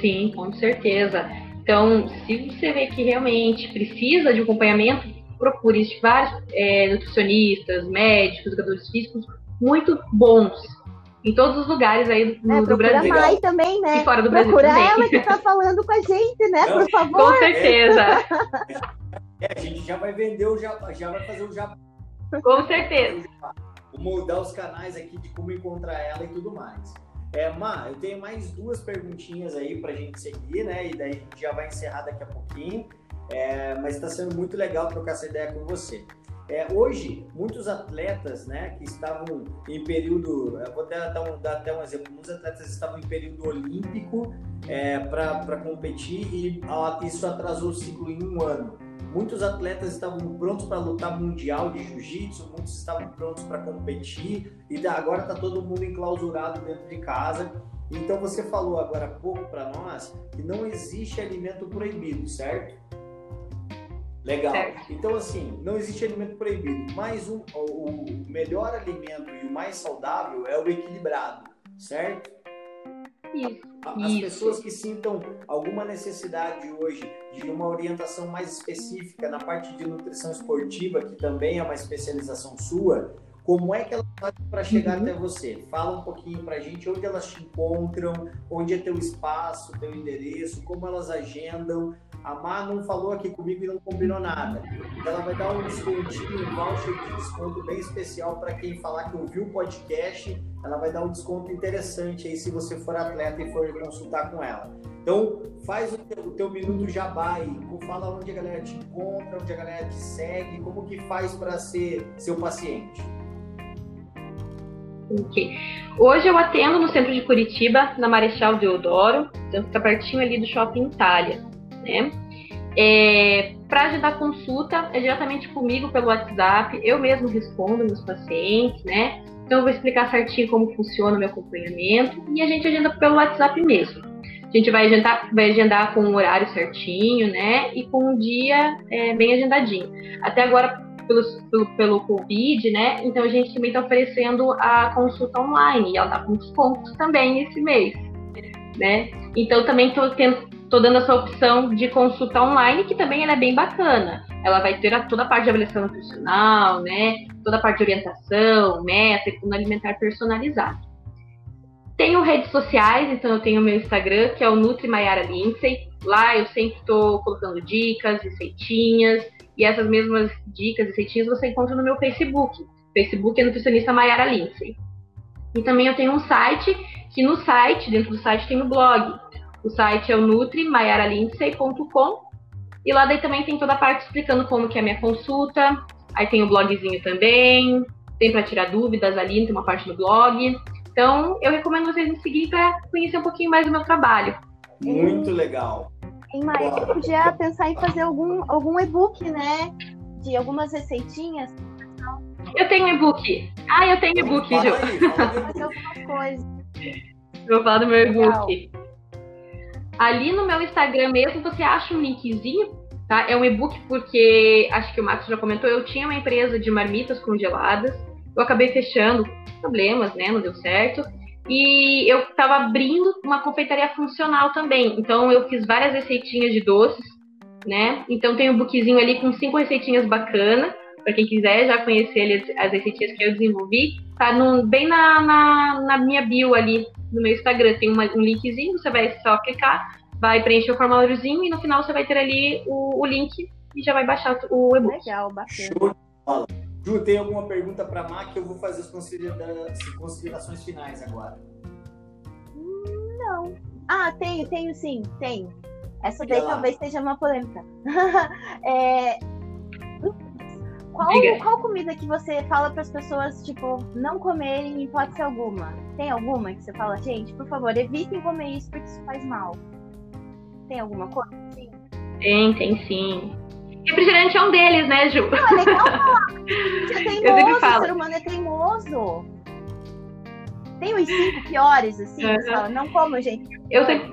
Sim, com certeza. Então, se você vê que realmente precisa de acompanhamento, procure vários é, nutricionistas, médicos, educadores físicos muito bons em todos os lugares aí no, é, do Brasil. A também, né? E fora do Brasil procura também. ela que tá falando com a gente, né? Por favor. Com certeza. É, a gente já vai vender o já, já vai fazer o já. Com certeza. Vou mudar os canais aqui de como encontrar ela e tudo mais. É, Má, eu tenho mais duas perguntinhas aí pra gente seguir, né? E daí a gente já vai encerrar daqui a pouquinho. É, mas está sendo muito legal trocar essa ideia com você. É, hoje, muitos atletas né, que estavam em período, vou dar, um, dar até um exemplo, muitos atletas estavam em período olímpico é, para competir e a, isso atrasou o ciclo em um ano. Muitos atletas estavam prontos para lutar mundial de jiu-jitsu, muitos estavam prontos para competir e agora está todo mundo enclausurado dentro de casa. Então você falou agora há pouco para nós que não existe alimento proibido, certo? Legal. Certo. Então, assim, não existe alimento proibido, mas o, o melhor alimento e o mais saudável é o equilibrado, certo? Isso. As Isso. pessoas que sintam alguma necessidade hoje de uma orientação mais específica na parte de nutrição esportiva, que também é uma especialização sua, como é que elas fazem para chegar uhum. até você? Fala um pouquinho para a gente onde elas te encontram, onde é teu espaço, teu endereço, como elas agendam, a Mar não falou aqui comigo e não combinou nada. Ela vai dar um descontinho, um voucher de desconto bem especial para quem falar que ouviu o podcast. Ela vai dar um desconto interessante aí se você for atleta e for consultar com ela. Então, faz o teu, o teu minuto jabá aí. Fala onde a galera te encontra, onde a galera te segue, como que faz para ser seu paciente. Hoje eu atendo no centro de Curitiba, na Marechal Deodoro, então fica pertinho ali do Shopping Itália, né? É, para agendar consulta é diretamente comigo pelo WhatsApp, eu mesmo respondo meus pacientes, né? Então eu vou explicar certinho como funciona o meu acompanhamento e a gente agenda pelo WhatsApp mesmo. A gente vai agendar, vai agendar com um horário certinho, né? E com um dia é, bem agendadinho. Até agora, pelo, pelo, pelo Covid, né? Então a gente também está oferecendo a consulta online e ela está com desconto também esse mês, né? Então também estou tô dando essa opção de consulta online, que também ela é bem bacana. Ela vai ter toda a parte de avaliação nutricional, né? Toda a parte de orientação, meta e alimentar personalizado. Tenho redes sociais, então eu tenho meu Instagram, que é o Nutri Maiara Lindsay. Lá eu sempre estou colocando dicas, receitinhas, e essas mesmas dicas e receitinhas você encontra no meu Facebook. Facebook é nutricionista Maiara Lindsay. E também eu tenho um site, que no site, dentro do site tem o blog. O site é o nutrimaiaralindsay.com e lá daí também tem toda a parte explicando como que é a minha consulta. Aí tem o blogzinho também, tem para tirar dúvidas ali, tem uma parte do blog. Então, eu recomendo vocês me seguir para conhecer um pouquinho mais do meu trabalho. Muito legal. Em Maria, podia pensar em fazer algum, algum e-book, né? De algumas receitinhas. Eu tenho e-book. Ah, eu tenho e-book, Ju. Fazer alguma coisa. vou falar do meu e-book. Ali no meu Instagram mesmo você acha um linkzinho, tá? É um e-book porque, acho que o Max já comentou, eu tinha uma empresa de marmitas congeladas. Eu acabei fechando problemas, né? Não deu certo. E eu estava abrindo uma confeitaria funcional também. Então eu fiz várias receitinhas de doces, né? Então tem um bookzinho ali com cinco receitinhas bacanas. Para quem quiser já conhecer as receitinhas que eu desenvolvi, tá no, bem na, na, na, minha bio ali no meu Instagram. Tem uma, um linkzinho, você vai só clicar, vai preencher o formuláriozinho e no final você vai ter ali o, o link e já vai baixar o e-book. Legal, bacana. Ju, tem alguma pergunta para a Má que eu vou fazer as considerações finais agora? Não. Ah, tenho, tenho sim, tenho. Essa daí talvez seja uma polêmica. é... qual, qual comida que você fala para as pessoas, tipo, não comerem em hipótese alguma? Tem alguma que você fala, gente, por favor, evitem comer isso porque isso faz mal? Tem alguma coisa assim? Tem, tem sim. Refrigerante é um deles, né, Ju? Não, é legal falar. É teimoso, o ser humano é teimoso. Tem os cinco piores, assim, uhum. fala, não como, gente. Eu sempre.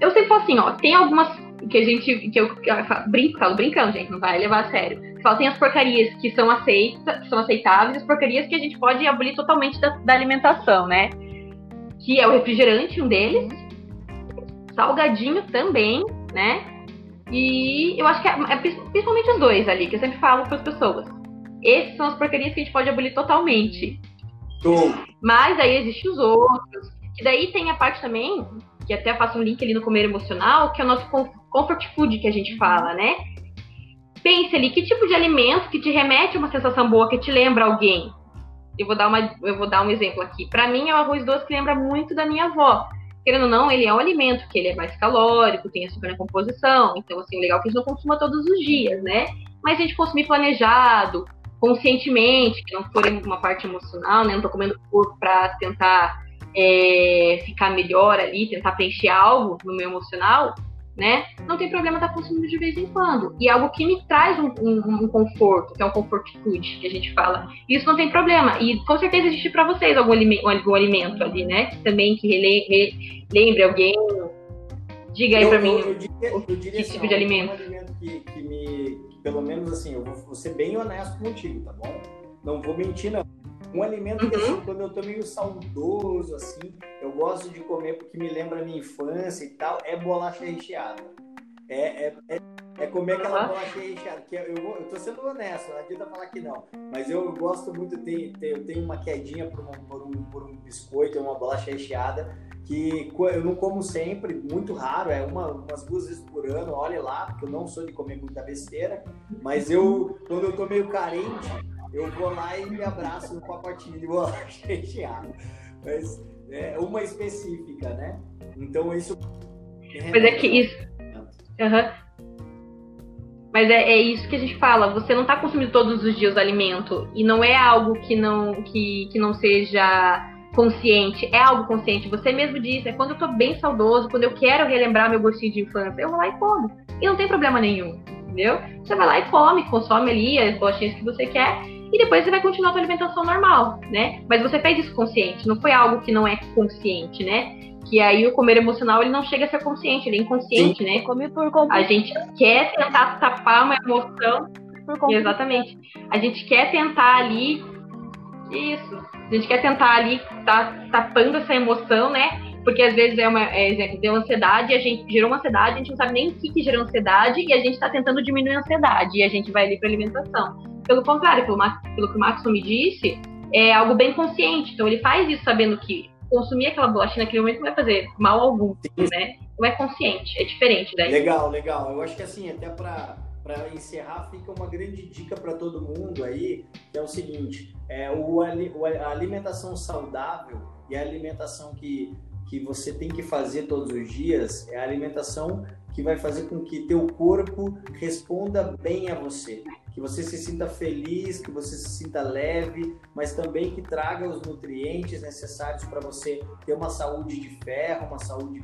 Eu sempre falo assim, ó, tem algumas que a gente, que eu, que eu brinco, falo brincando, gente, não vai levar a sério. Fala, tem as porcarias que são aceitas, que são aceitáveis, as porcarias que a gente pode abolir totalmente da, da alimentação, né? Que é o refrigerante, um deles, salgadinho também, né? E eu acho que é, é principalmente os dois ali, que eu sempre falo para as pessoas. Esses são as porcarias que a gente pode abolir totalmente. Mas aí existem os outros. E daí tem a parte também, que até faço um link ali no comer emocional, que é o nosso comfort food que a gente fala, né? Pense ali, que tipo de alimento que te remete a uma sensação boa, que te lembra alguém? Eu vou dar, uma, eu vou dar um exemplo aqui. Para mim é o arroz doce que lembra muito da minha avó querendo ou não, ele é um alimento que ele é mais calórico, tem açúcar na composição, então, assim, o legal é que a gente não consuma todos os dias, né? Mas a gente consumir planejado, conscientemente, que não for uma parte emocional, né? Não tô comendo corpo para tentar é, ficar melhor ali, tentar preencher algo no meu emocional, né? Não tem problema estar tá consumindo de vez em quando. E é algo que me traz um, um, um, conforto, que é um comfort food, que a gente fala. Isso não tem problema. E com certeza existe para vocês algum alimento, algum alimento ali, né? Também que rele, re, lembre alguém. Diga aí para mim. Eu, diria, eu diria que assim, tipo de alimento? Um alimento que, que me. Que pelo menos assim, eu vou, vou ser bem honesto contigo, tá bom? Não vou mentir, não. Um alimento uhum. que, assim, quando eu tô meio saudoso, assim, eu gosto de comer porque me lembra a minha infância e tal, é bolacha recheada. É, é, é, é comer aquela uhum. bolacha recheada. Que eu, eu, tô sendo honesto, não adianta falar que não. Mas eu gosto muito, de, ter, eu tenho uma quedinha por um, por um, por um biscoito, uma bolacha recheada, que eu não como sempre, muito raro, é uma, umas duas vezes por ano, olhe lá, porque eu não sou de comer muita besteira, mas eu, quando eu tô meio carente, eu vou lá e me abraço no pacotinho de bolacha recheada. Mas é, uma específica, né? Então isso. Mas é que isso. Uhum. Mas é, é, isso que a gente fala. Você não está consumindo todos os dias o alimento e não é algo que não que, que não seja consciente. É algo consciente. Você mesmo disse. É quando eu estou bem saudoso, quando eu quero relembrar meu gostinho de infância, eu vou lá e como. E não tem problema nenhum, entendeu? Você vai lá e come, consome ali as bolachinhas que você quer e depois você vai continuar a sua alimentação normal, né? Mas você fez isso consciente. Não foi algo que não é consciente, né? que aí o comer emocional ele não chega a ser consciente, ele é inconsciente, Sim. né? Comer por A gente quer tentar tapar uma emoção. Exatamente. A gente quer tentar ali. Isso. A gente quer tentar ali tá tapando essa emoção, né? Porque às vezes é uma. É, exemplo, deu ansiedade, a gente gerou uma ansiedade, a gente não sabe nem o que, que gerou ansiedade e a gente está tentando diminuir a ansiedade e a gente vai ali para alimentação. Pelo contrário, pelo, pelo que o Maxon me disse, é algo bem consciente. Então ele faz isso sabendo que consumir aquela bolacha naquele momento não vai fazer mal algum, Sim. né? Não é consciente, é diferente daí. Legal, legal. Eu acho que assim, até para para encerrar, fica uma grande dica para todo mundo aí, que é o seguinte: é, o, a alimentação saudável e a alimentação que, que você tem que fazer todos os dias é a alimentação que vai fazer com que teu corpo responda bem a você que você se sinta feliz, que você se sinta leve, mas também que traga os nutrientes necessários para você ter uma saúde de ferro, uma saúde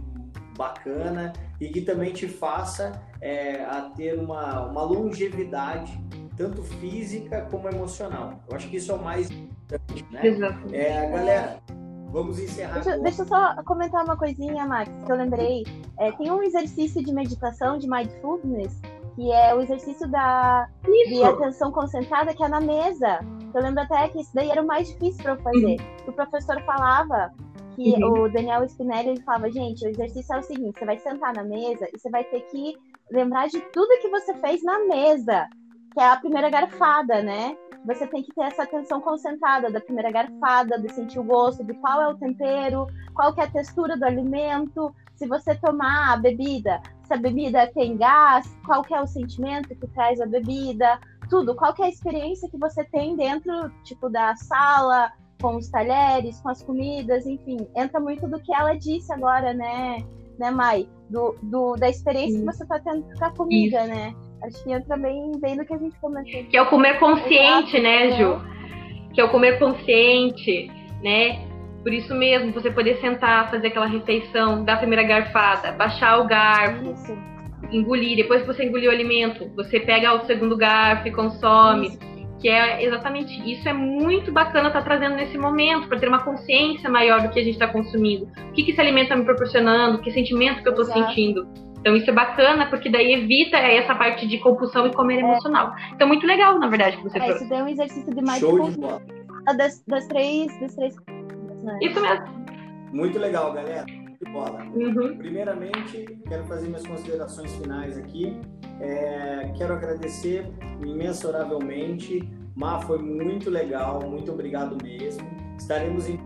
bacana e que também te faça é, a ter uma, uma longevidade tanto física como emocional. Eu acho que isso é o mais importante, né? Exato. É, galera, vamos encerrar. Deixa, deixa, eu só comentar uma coisinha, Max, que eu lembrei. É, tem um exercício de meditação, de mindfulness, que é o exercício da de atenção concentrada, que é na mesa. Eu lembro até que isso daí era o mais difícil para eu fazer. Uhum. O professor falava que uhum. o Daniel Spinelli ele falava, gente, o exercício é o seguinte, você vai sentar na mesa e você vai ter que lembrar de tudo que você fez na mesa, que é a primeira garfada, né? Você tem que ter essa atenção concentrada da primeira garfada, de sentir o gosto, de qual é o tempero, qual que é a textura do alimento, se você tomar a bebida, se a bebida tem gás, qual que é o sentimento que traz a bebida, tudo, qual que é a experiência que você tem dentro, tipo, da sala, com os talheres, com as comidas, enfim, entra muito do que ela disse agora, né, né, Mai? Do, do da experiência que você está tendo com a comida, Isso. né? Acho que entra bem, bem no que a gente comentou. Que é o comer consciente, Exato, né, Ju? Que é o comer consciente, né? Por isso mesmo, você poder sentar, fazer aquela refeição, dar a primeira garfada, baixar o garfo, isso. engolir. Depois que você engoliu o alimento, você pega o segundo garfo e consome. Isso. Que é exatamente isso. É muito bacana estar tá trazendo nesse momento, para ter uma consciência maior do que a gente está consumindo. O que, que esse alimento está me proporcionando, que sentimento que eu estou sentindo. Então isso é bacana, porque daí evita essa parte de compulsão e comer é. emocional. Então muito legal, na verdade, que você é, trouxe. Isso é um exercício de mindfulness das, das três, das três né? Isso mesmo. Muito legal, galera. De bola. Uhum. Primeiramente, quero fazer minhas considerações finais aqui. É, quero agradecer imensuravelmente. Má, foi muito legal, muito obrigado mesmo. Estaremos em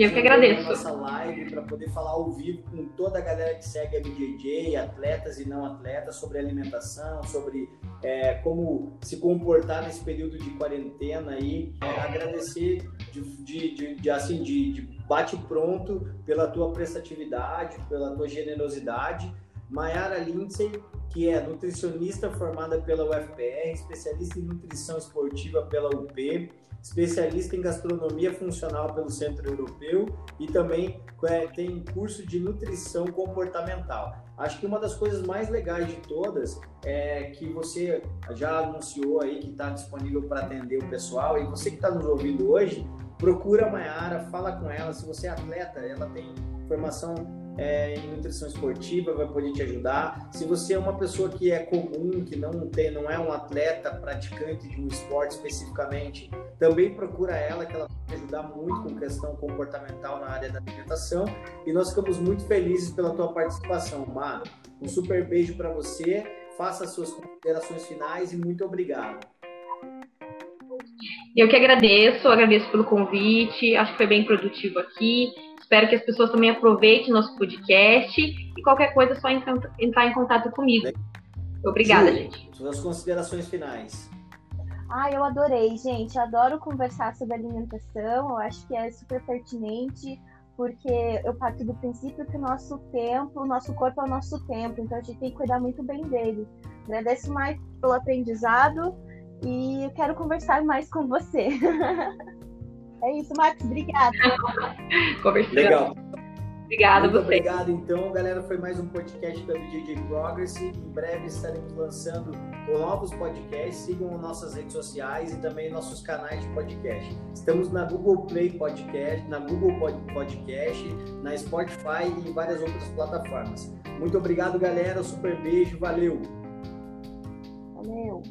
eu que agradeço. Nossa live para poder falar ao vivo com toda a galera que segue a BJJ, atletas e não atletas, sobre alimentação, sobre é, como se comportar nesse período de quarentena aí. É, agradecer de, de, de, de assim, de, de bate pronto pela tua prestatividade, pela tua generosidade. Mayara Lindsay, que é nutricionista formada pela UFPR, especialista em nutrição esportiva pela UP, especialista em gastronomia funcional pelo Centro Europeu e também é, tem curso de nutrição comportamental. Acho que uma das coisas mais legais de todas é que você já anunciou aí que está disponível para atender o pessoal e você que está nos ouvindo hoje, procura a Mayara, fala com ela. Se você é atleta, ela tem formação é, em nutrição esportiva, vai poder te ajudar. Se você é uma pessoa que é comum, que não tem, não é um atleta praticante de um esporte especificamente, também procura ela, que ela vai ajudar muito com questão comportamental na área da alimentação. E nós ficamos muito felizes pela tua participação, Mar. Um super beijo para você. Faça as suas considerações finais e muito obrigado. Eu que agradeço, agradeço pelo convite, acho que foi bem produtivo aqui. Espero que as pessoas também aproveitem nosso podcast e qualquer coisa é só entrar em contato comigo. Obrigada, Sim, gente. Suas considerações finais. Ah, eu adorei, gente. Adoro conversar sobre alimentação. Eu acho que é super pertinente porque eu parto do princípio que o nosso tempo, o nosso corpo é o nosso tempo, então a gente tem que cuidar muito bem dele. Agradeço mais pelo aprendizado e eu quero conversar mais com você. é isso, Max, obrigada. Legal. Obrigada Muito você. obrigado, então, galera. Foi mais um podcast da BJJ Progress. Em breve estaremos lançando novos podcasts. Sigam nossas redes sociais e também nossos canais de podcast. Estamos na Google Play Podcast, na Google Podcast, na Spotify e em várias outras plataformas. Muito obrigado, galera. Super beijo. Valeu. Valeu.